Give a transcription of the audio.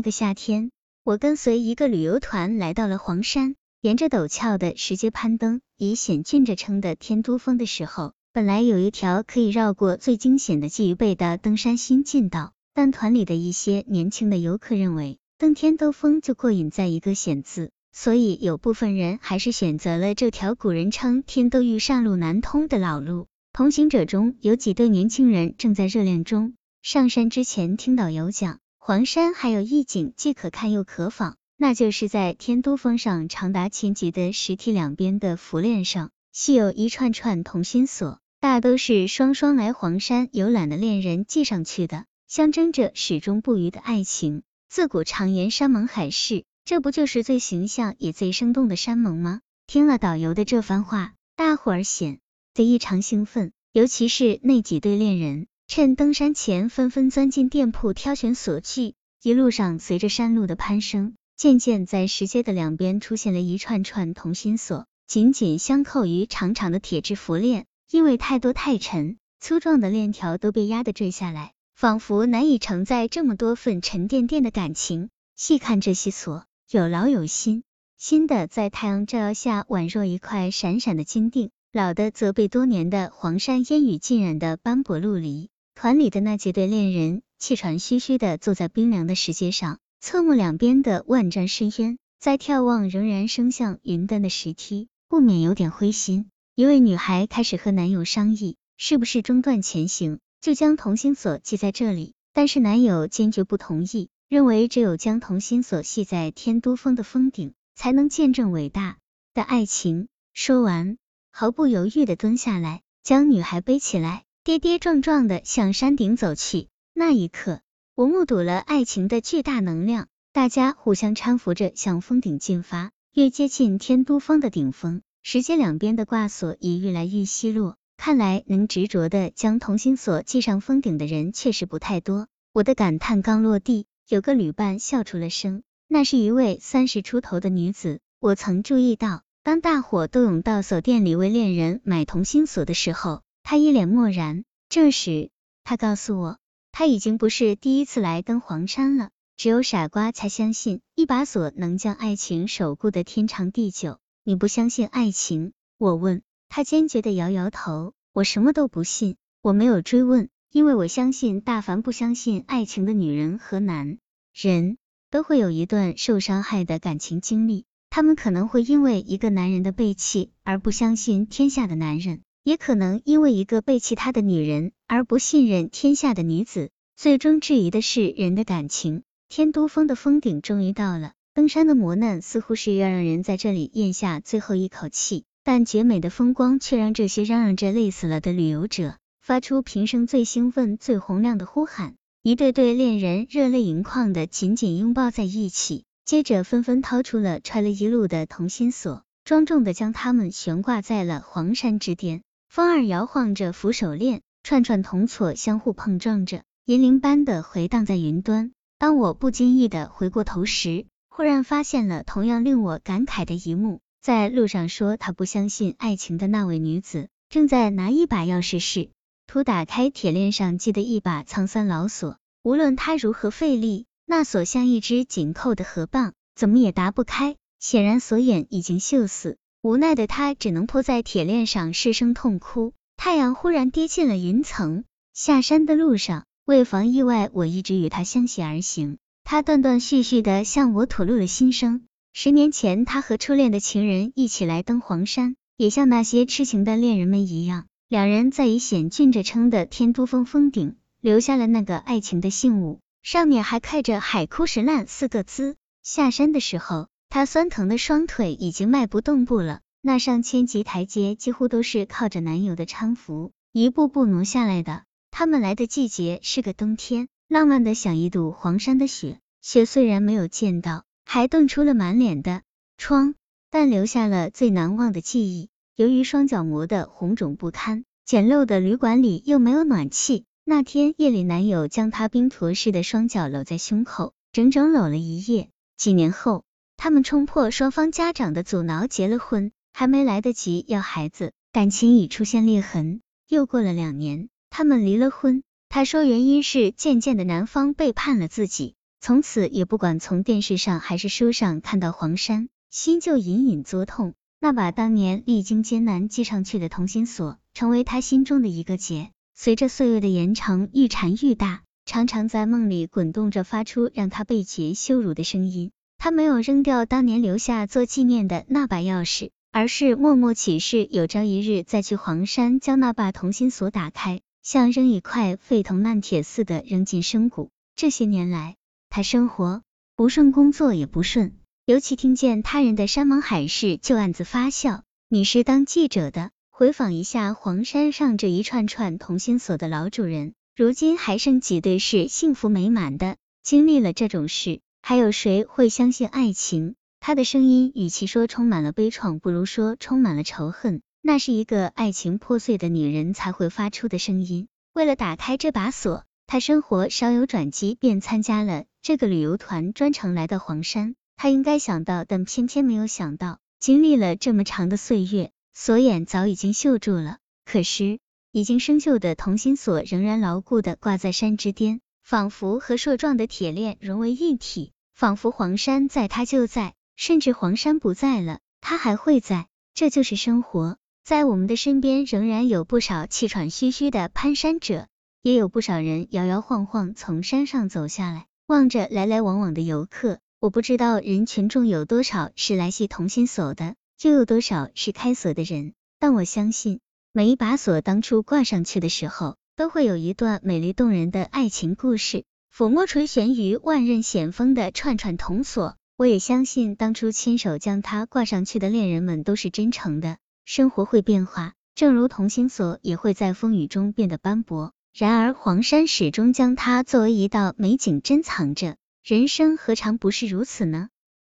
那个夏天，我跟随一个旅游团来到了黄山，沿着陡峭的石阶攀登，以险峻着称的天都峰的时候，本来有一条可以绕过最惊险的鲫鱼背的登山新近道，但团里的一些年轻的游客认为，登天都峰就过瘾在一个险字，所以有部分人还是选择了这条古人称天都欲上路难通的老路。同行者中有几对年轻人正在热恋中。上山之前听导游讲，黄山还有一景既可看又可访，那就是在天都峰上长达千级的石梯两边的浮链上，系有一串串同心锁，大都是双双来黄山游览的恋人系上去的，象征着始终不渝的爱情。自古常言山盟海誓，这不就是最形象也最生动的山盟吗？听了导游的这番话，大伙儿显。得异常兴奋，尤其是那几对恋人，趁登山前纷纷钻进店铺挑选锁具。一路上，随着山路的攀升，渐渐在石阶的两边出现了一串串同心锁，紧紧相扣于长长的铁质浮链。因为太多太沉，粗壮的链条都被压得坠下来，仿佛难以承载这么多份沉甸甸的感情。细看这些锁，有老有新，新的在太阳照耀下宛若一块闪闪的金锭。老的则被多年的黄山烟雨浸染的斑驳陆离。团里的那几对恋人气喘吁吁的坐在冰凉的石阶上，侧目两边的万丈深渊，在眺望仍然升向云端的石梯，不免有点灰心。一位女孩开始和男友商议，是不是中断前行，就将同心锁系在这里。但是男友坚决不同意，认为只有将同心锁系在天都峰的峰顶，才能见证伟大的爱情。说完。毫不犹豫的蹲下来，将女孩背起来，跌跌撞撞的向山顶走去。那一刻，我目睹了爱情的巨大能量，大家互相搀扶着向峰顶进发。越接近天都峰的顶峰，石阶两边的挂锁也愈来愈稀落，看来能执着的将同心锁系上峰顶的人确实不太多。我的感叹刚落地，有个旅伴笑出了声，那是一位三十出头的女子，我曾注意到。当大伙都涌到锁店里为恋人买同心锁的时候，他一脸漠然。这时，他告诉我，他已经不是第一次来登黄山了。只有傻瓜才相信一把锁能将爱情守护的天长地久。你不相信爱情？我问。他坚决的摇摇头。我什么都不信。我没有追问，因为我相信大凡不相信爱情的女人和男人，都会有一段受伤害的感情经历。他们可能会因为一个男人的背弃而不相信天下的男人，也可能因为一个背弃他的女人而不信任天下的女子。最终质疑的是人的感情。天都峰的峰顶终于到了，登山的磨难似乎是要让人在这里咽下最后一口气，但绝美的风光却让这些嚷嚷着累死了的旅游者发出平生最兴奋、最洪亮的呼喊。一对对恋人热泪盈眶的紧紧拥抱在一起。接着纷纷掏出了揣了一路的同心锁，庄重的将它们悬挂在了黄山之巅。风儿摇晃着扶手链，串串铜锁相互碰撞着，银铃般的回荡在云端。当我不经意的回过头时，忽然发现了同样令我感慨的一幕：在路上说他不相信爱情的那位女子，正在拿一把钥匙试图打开铁链上系的一把苍酸老锁。无论她如何费力。那锁像一只紧扣的河蚌，怎么也打不开。显然锁眼已经锈死，无奈的他只能扑在铁链上失声痛哭。太阳忽然跌进了云层，下山的路上，为防意外，我一直与他相携而行。他断断续续的向我吐露了心声。十年前，他和初恋的情人一起来登黄山，也像那些痴情的恋人们一样，两人在以险峻着称的天都峰峰顶留下了那个爱情的信物。上面还刻着“海枯石烂”四个字。下山的时候，他酸疼的双腿已经迈不动步了。那上千级台阶几乎都是靠着男友的搀扶，一步步挪下来的。他们来的季节是个冬天，浪漫的像一堵黄山的雪。雪虽然没有见到，还冻出了满脸的疮，但留下了最难忘的记忆。由于双脚磨得红肿不堪，简陋的旅馆里又没有暖气。那天夜里，男友将她冰坨似的双脚搂在胸口，整整搂了一夜。几年后，他们冲破双方家长的阻挠，结了婚。还没来得及要孩子，感情已出现裂痕。又过了两年，他们离了婚。他说原因是渐渐的男方背叛了自己。从此也不管从电视上还是书上看到黄山，心就隐隐作痛。那把当年历经艰难系上去的同心锁，成为他心中的一个结。随着岁月的延长，愈缠愈大，常常在梦里滚动着，发出让他被劫羞辱的声音。他没有扔掉当年留下做纪念的那把钥匙，而是默默起誓，有朝一日再去黄山，将那把同心锁打开，像扔一块废铜烂铁似的扔进深谷。这些年来，他生活不顺，工作也不顺，尤其听见他人的山盟海誓，就暗自发笑。你是当记者的？回访一下黄山上这一串串同心锁的老主人，如今还剩几对是幸福美满的？经历了这种事，还有谁会相信爱情？他的声音与其说充满了悲怆，不如说充满了仇恨。那是一个爱情破碎的女人才会发出的声音。为了打开这把锁，他生活稍有转机，便参加了这个旅游团，专程来到黄山。他应该想到，但偏偏没有想到，经历了这么长的岁月。锁眼早已经锈住了，可是已经生锈的同心锁仍然牢固的挂在山之巅，仿佛和硕壮的铁链融为一体，仿佛黄山在，它就在；甚至黄山不在了，它还会在。这就是生活，在我们的身边，仍然有不少气喘吁吁的攀山者，也有不少人摇摇晃晃从山上走下来，望着来来往往的游客。我不知道人群中有多少是来系同心锁的。又有多少是开锁的人？但我相信，每一把锁当初挂上去的时候，都会有一段美丽动人的爱情故事。抚摸垂悬于万仞险峰的串串铜锁，我也相信当初亲手将它挂上去的恋人们都是真诚的。生活会变化，正如同心锁也会在风雨中变得斑驳。然而黄山始终将它作为一道美景珍藏着。人生何尝不是如此呢？